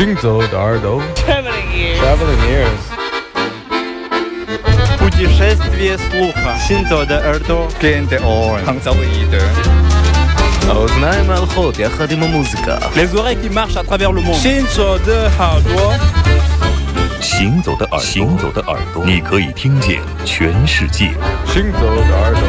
行走的耳朵 Traveling ears. Traveling ears Путешествие слуха. Синто де Эрдо. Кенте он. Хангзавиде. האוזניים ההלכות יחד עם המוזיקה Les oreilles qui marchent à travers le monde. 行走的耳朵，行走的耳朵，行走的耳朵，你可以听见全世界。行走的耳朵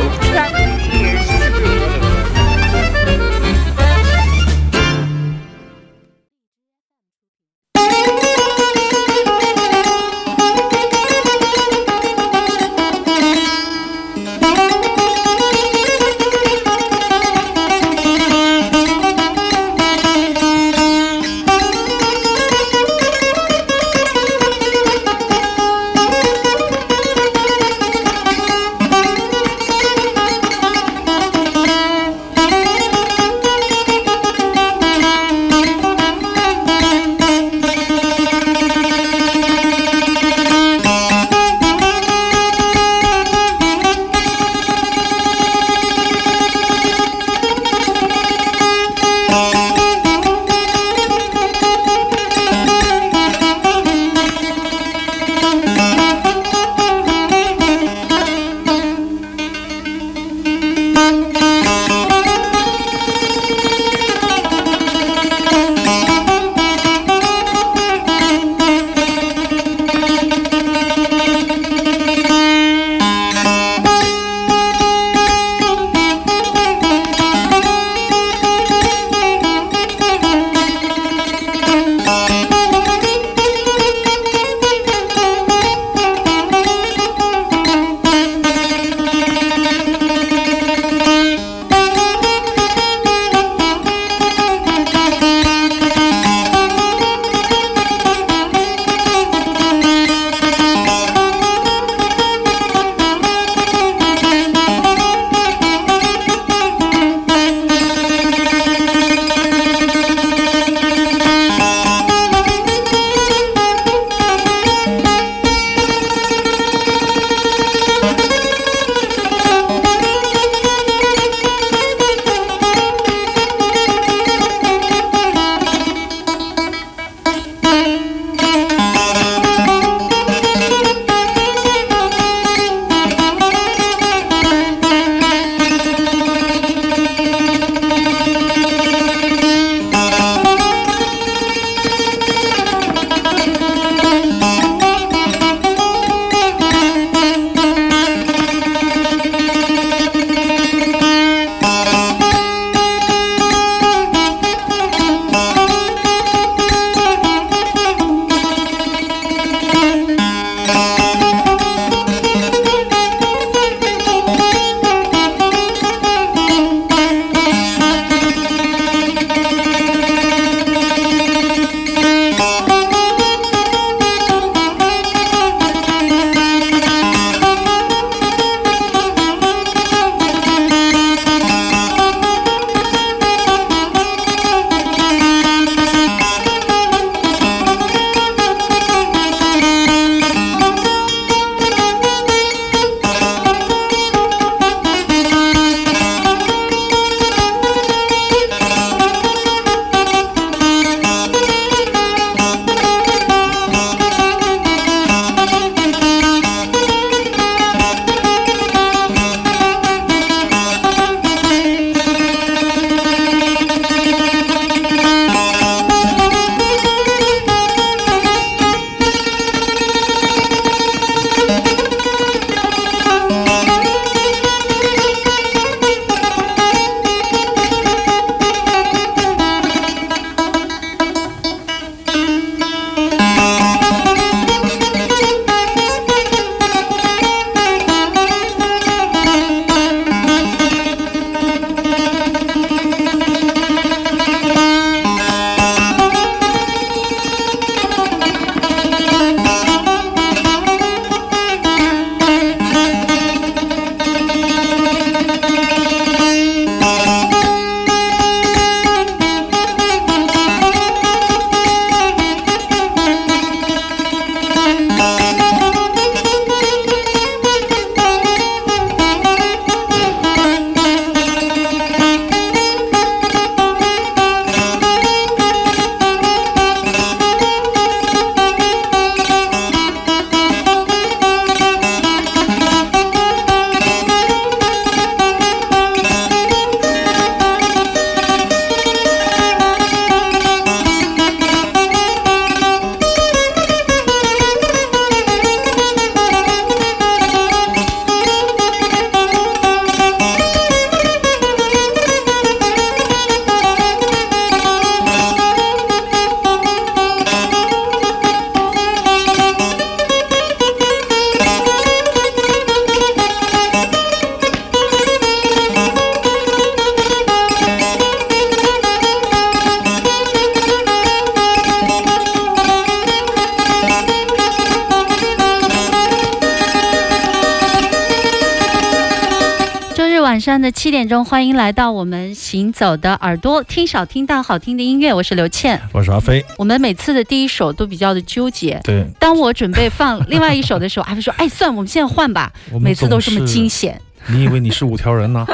上的七点钟，欢迎来到我们行走的耳朵，听少听到好听的音乐。我是刘倩，我是阿飞。我们每次的第一首都比较的纠结。对，当我准备放另外一首的时候，阿飞说：“哎，算，我们现在换吧。”每次都这么惊险。你以为你是五条人呢？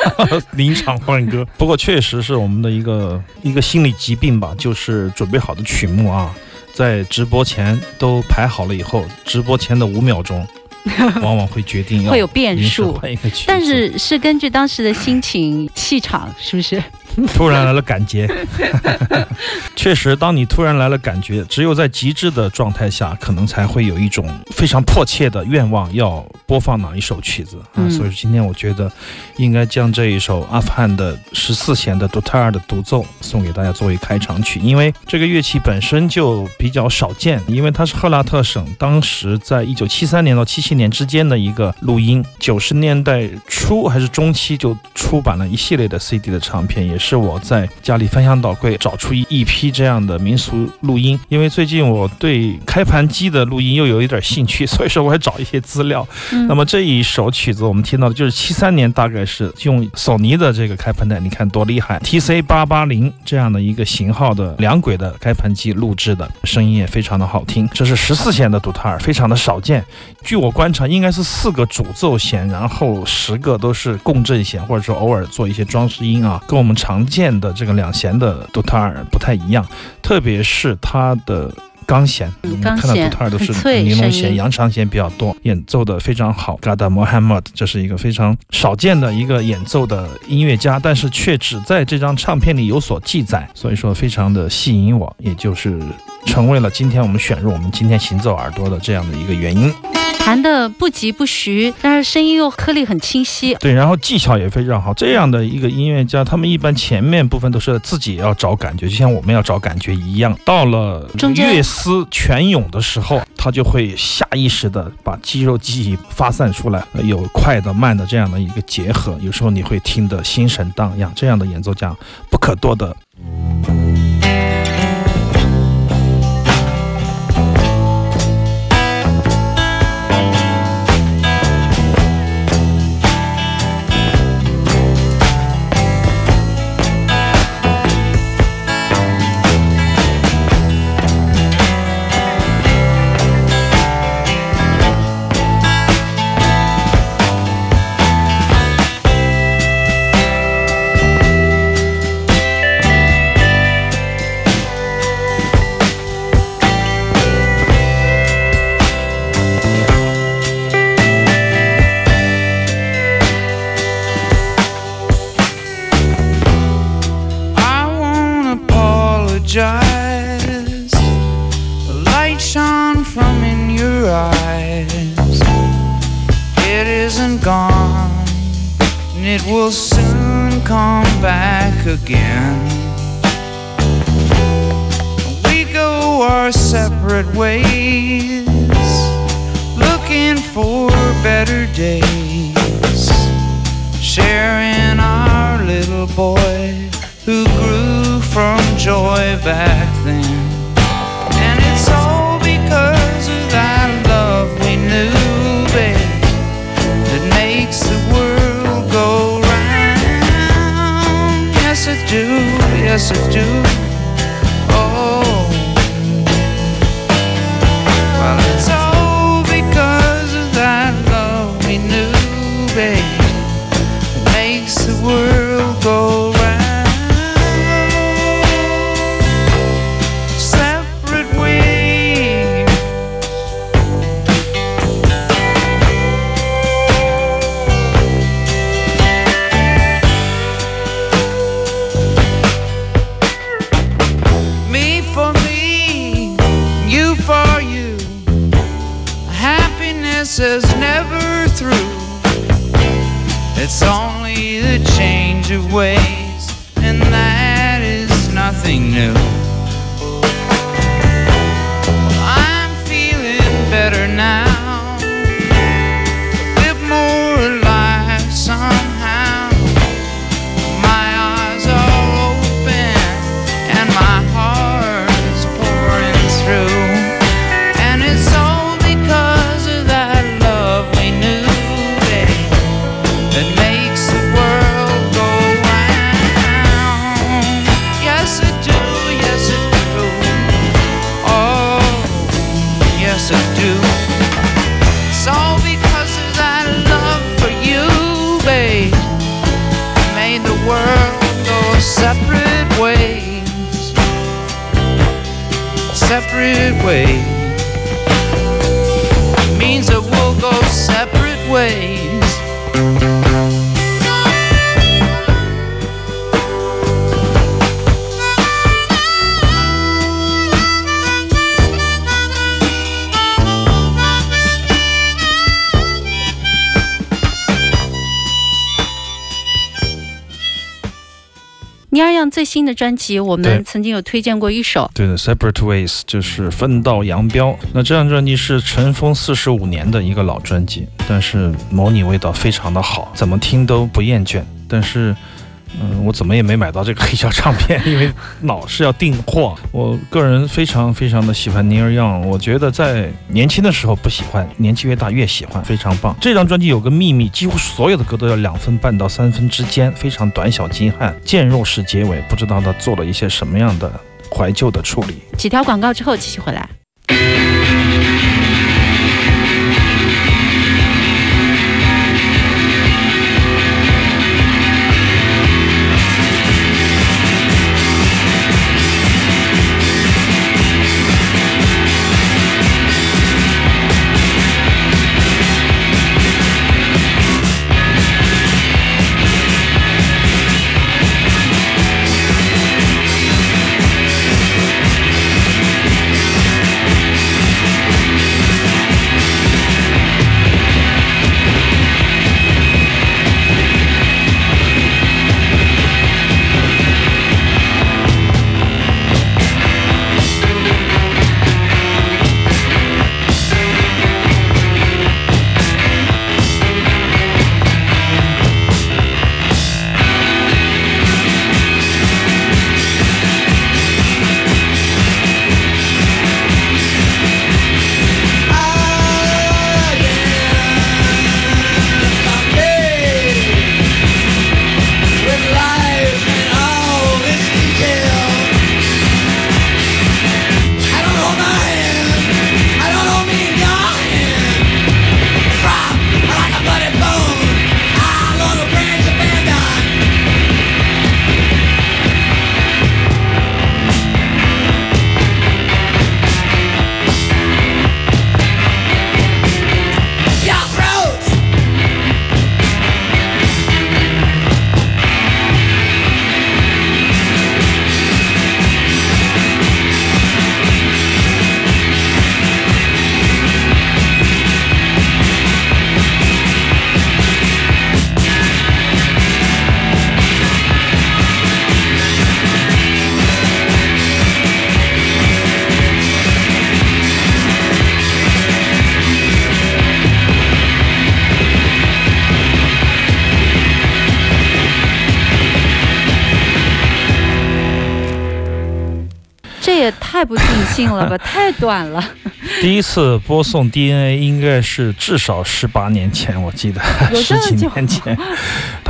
临场换歌。不过确实是我们的一个一个心理疾病吧，就是准备好的曲目啊，在直播前都排好了以后，直播前的五秒钟。往往会决定会有变数，但是是根据当时的心情、气场，是不是？突然来了感觉，确实，当你突然来了感觉，只有在极致的状态下，可能才会有一种非常迫切的愿望要播放哪一首曲子啊。所以今天我觉得应该将这一首阿富汗的十四弦的杜特尔的独奏送给大家作为开场曲，因为这个乐器本身就比较少见，因为它是赫拉特省当时在一九七三年到七七年之间的一个录音，九十年代初还是中期就出版了一系列的 CD 的唱片，也。是我在家里翻箱倒柜找出一一批这样的民俗录音，因为最近我对开盘机的录音又有一点兴趣，所以说我还找一些资料。那么这一首曲子我们听到的就是七三年，大概是用索尼的这个开盘带，你看多厉害，TC 八八零这样的一个型号的两轨的开盘机录制的，声音也非常的好听。这是十四弦的独特尔，非常的少见。据我观察，应该是四个主奏弦，然后十个都是共振弦，或者说偶尔做一些装饰音啊，跟我们常见的这个两弦的杜特尔不太一样，特别是它的钢弦，我们看到杜特尔都是尼龙弦、扬长弦比较多，演奏的非常好。Gada Mohammad 这是一个非常少见的一个演奏的音乐家，但是却只在这张唱片里有所记载，所以说非常的吸引我，也就是成为了今天我们选入我们今天行走耳朵的这样的一个原因。弹的不急不徐，但是声音又颗粒很清晰。对，然后技巧也非常好。这样的一个音乐家，他们一般前面部分都是自己要找感觉，就像我们要找感觉一样。到了乐思泉涌的时候，他就会下意识的把肌肉记忆发散出来，有快的、慢的这样的一个结合。有时候你会听得心神荡漾。这样的演奏家不可多得。from in your eyes. It isn't gone, and it will soon come back again. We go our separate ways, looking for better days, sharing our little boy who grew from joy back then. Yes, I do. Yes, I do. Oh. Well, it's all because of that love we knew, babe. It makes the world go 最新的专辑，我们曾经有推荐过一首，对的，Separate Ways 就是分道扬镳。那这张专辑是尘封四十五年的一个老专辑，但是模拟味道非常的好，怎么听都不厌倦。但是，嗯，我怎么也没买到这个黑胶唱片，因为老是要订货。我个人非常非常的喜欢 Neil Young，我觉得在年轻的时候不喜欢，年纪越大越喜欢，非常棒。这张专辑有个秘密，几乎所有的歌都要两分半到三分之间，非常短小精悍，渐弱式结尾，不知道他做了一些什么样的怀旧的处理。几条广告之后继续回来。了吧，太短了。第一次播送 DNA 应该是至少十八年前，我记得十几年前，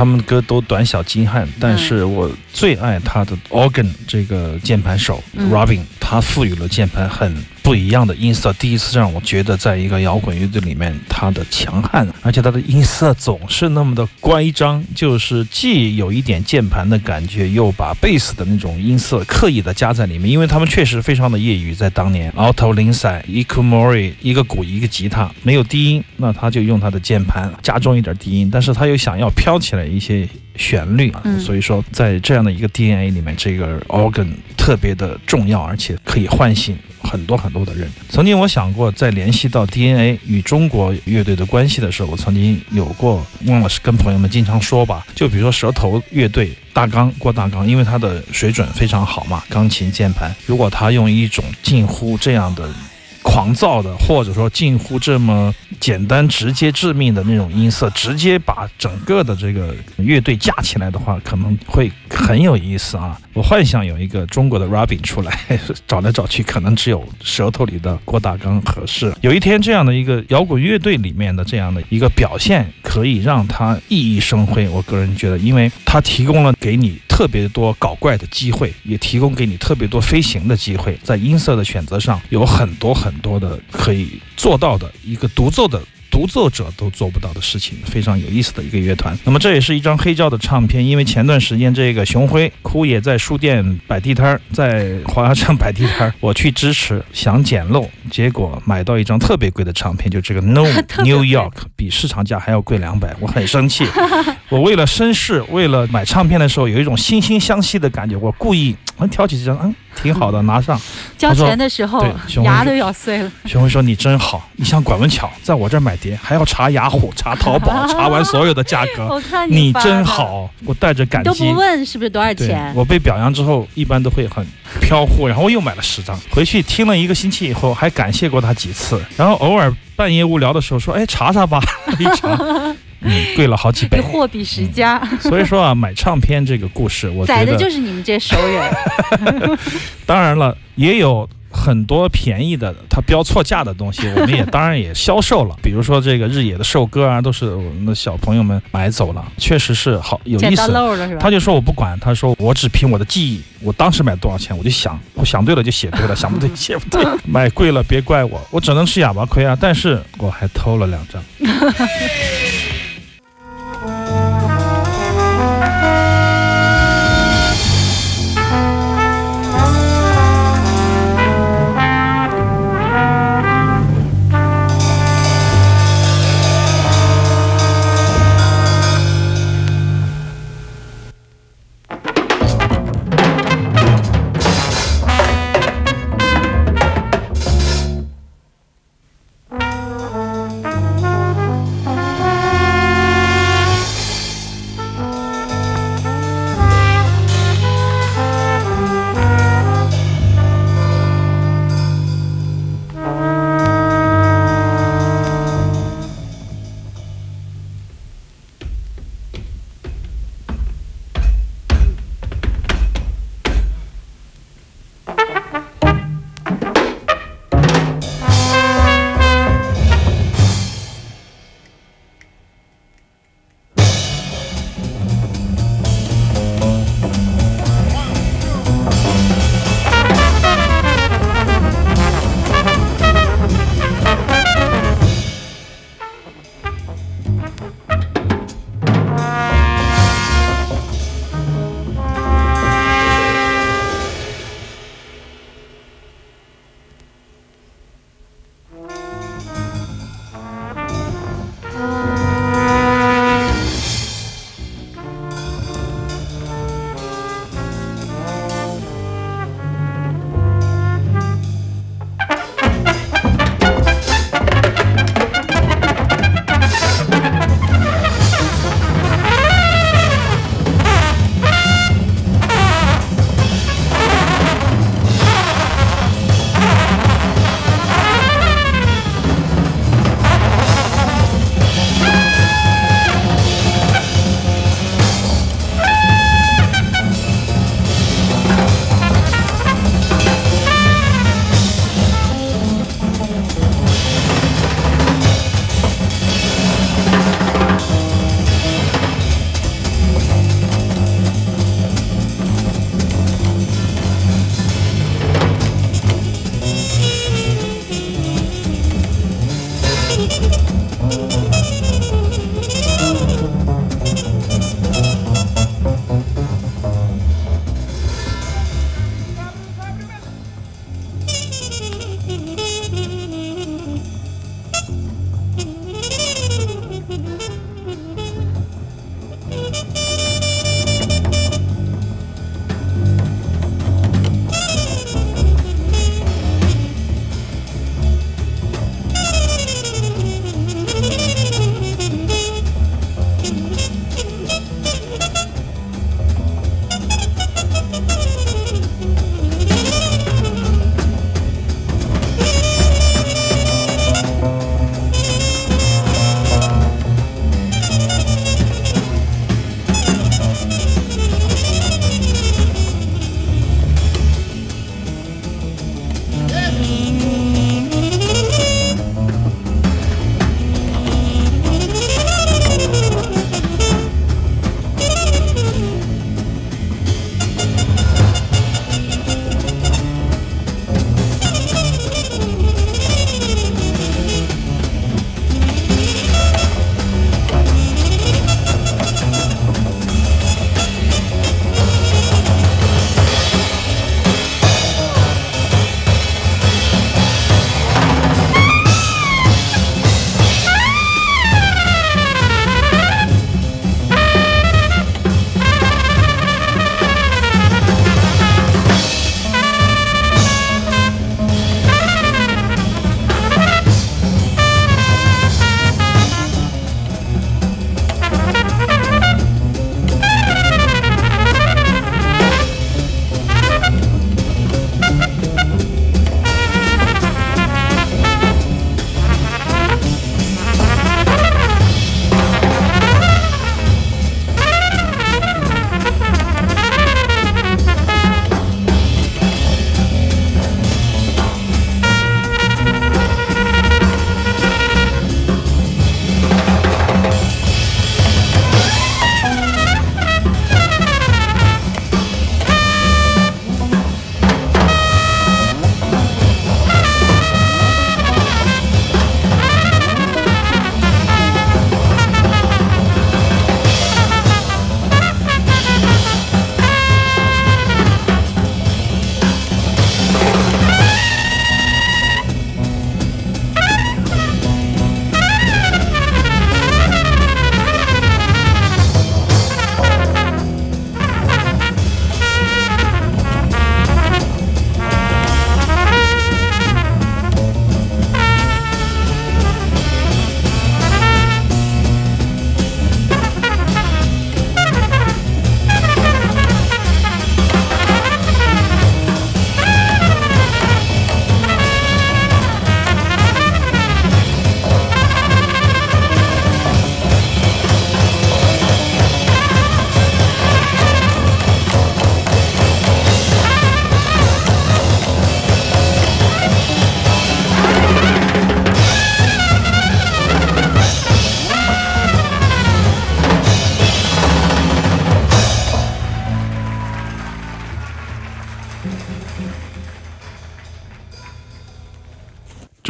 他们歌都短小精悍，但是我最爱他的 organ 这个键盘手、嗯。Robin，他赋予了键盘很不一样的音色，第一次让我觉得在一个摇滚乐队里面，他的强悍，而且他的音色总是那么的乖张，就是既有一点键盘的感觉，又把贝斯的那种音色刻意的加在里面，因为他们确实非常的业余，在当年 Alto Lindsay、Ikumori 一个鼓一个吉他，没有低音，那他就用他的键盘加重一点低音，但是他又想要飘起来一些旋律啊，嗯所以说在这样的一个 DNA 里面，这个 organ 特别的重要，而且可以唤醒很多很多的人。曾经我想过，在联系到 DNA 与中国乐队的关系的时候，我曾经有过忘了是跟朋友们经常说吧，就比如说舌头乐队。大纲郭大纲，因为他的水准非常好嘛，钢琴键盘，如果他用一种近乎这样的狂躁的，或者说近乎这么简单、直接、致命的那种音色，直接把整个的这个乐队架起来的话，可能会很有意思啊！我幻想有一个中国的 Robin 出来，找来找去，可能只有舌头里的郭大纲合适。有一天，这样的一个摇滚乐队里面的这样的一个表现，可以让他熠熠生辉。我个人觉得，因为他提供了给你特别多搞怪的机会，也提供给你特别多飞行的机会，在音色的选择上有很多很多的可以做到的一个独奏的。独独奏者都做不到的事情，非常有意思的一个乐团。那么这也是一张黑胶的唱片，因为前段时间这个熊辉哭也在书店摆地摊儿，在华侨城摆地摊儿，我去支持，想捡漏，结果买到一张特别贵的唱片，就这个 No New York，比市场价还要贵两百，我很生气。我为了绅士，为了买唱片的时候有一种惺惺相惜的感觉，我故意嗯挑起这张，嗯，挺好的，拿上。交钱的时候牙都要碎了。熊辉说：“你真好，你像管文巧，在我这儿买碟还要查雅虎、查淘宝，查完所有的价格。我看你真好，我带着感都激不问是不是多少对钱，我被表扬之后，一般都会很飘忽，然后我又买了十张，回去听了一个星期以后，还感谢过他几次，然后偶尔半夜无聊的时候说：“哎，查查吧。”一查，嗯，贵了好几倍。货比十家，所以说啊，买唱片这个故事，我觉得宰的就是你们这熟人。当然了，也有很多便宜的，它标错价的东西，我们也当然也销售了。比如说这个日野的寿歌啊，都是我们的小朋友们买走了，确实是好有意思。他就说我不管，他说我只凭我的记忆，我当时买多少钱我就想，我想对了就写对了，想不对写不对，买贵了别怪我，我只能吃哑巴亏啊。但是我还偷了两张。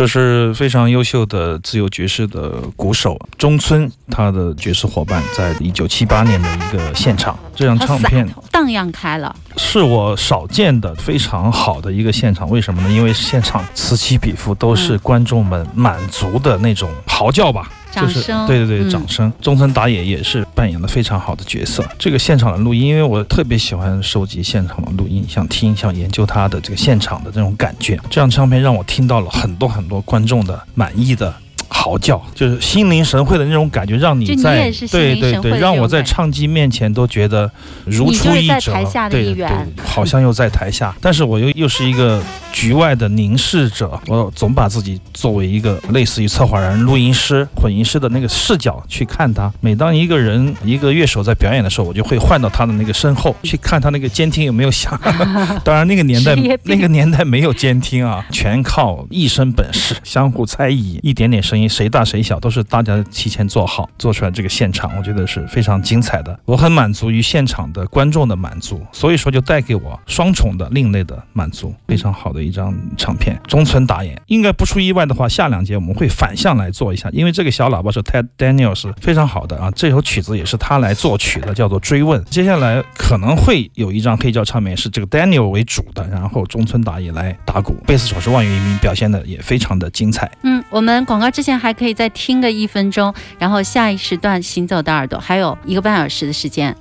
这是非常优秀的自由爵士的鼓手中村，他的爵士伙伴，在一九七八年的一个现场，这张唱片荡漾开了，是我少见的非常好的一个现场。为什么呢？因为现场此起彼伏都是嗯观众们满足的那种嚎叫吧。就是对对对，嗯掌声。中村打野也是扮演了非常好的角色。这个现场的录音，因为我特别喜欢收集现场的录音，想听、想研究他的这个现场的这种感觉。这张唱片让我听到了很多很多观众的满意的。嚎叫就是心领神会的那种感觉，让你在对对对，让我在唱机面前都觉得如出一辙。对对，好像又在台下，但是我又又是一个局外的凝视者，我总把自己作为一个类似于策划人、录音师、混音师的那个视角去看他。每当一个人、一个乐手在表演的时候，我就会换到他的那个身后去看他那个监听有没有响。当然，那个年代那个年代没有监听啊，全靠一身本事，相互猜疑，一点点声音谁大谁小都是大家提前做好，做出来这个现场，我觉得是非常精彩的。我很满足于现场的观众的满足，所以说就带给我双重的另类的满足，非常好的一张唱片。中村打野应该不出意外的话，下两节我们会反向来做一下，因为这个小喇叭是 Ted Daniel 是非常好的啊，这首曲子也是他来作曲的，叫做《追问》。接下来可能会有一张黑胶唱片是这个 Daniel 为主的，然后中村打野来打鼓，贝斯手是万元一鸣，表现的也非常的精彩。嗯，我们广告之前还可以再听个一分钟，然后下一时段行走的耳朵还有一个半小时的时间。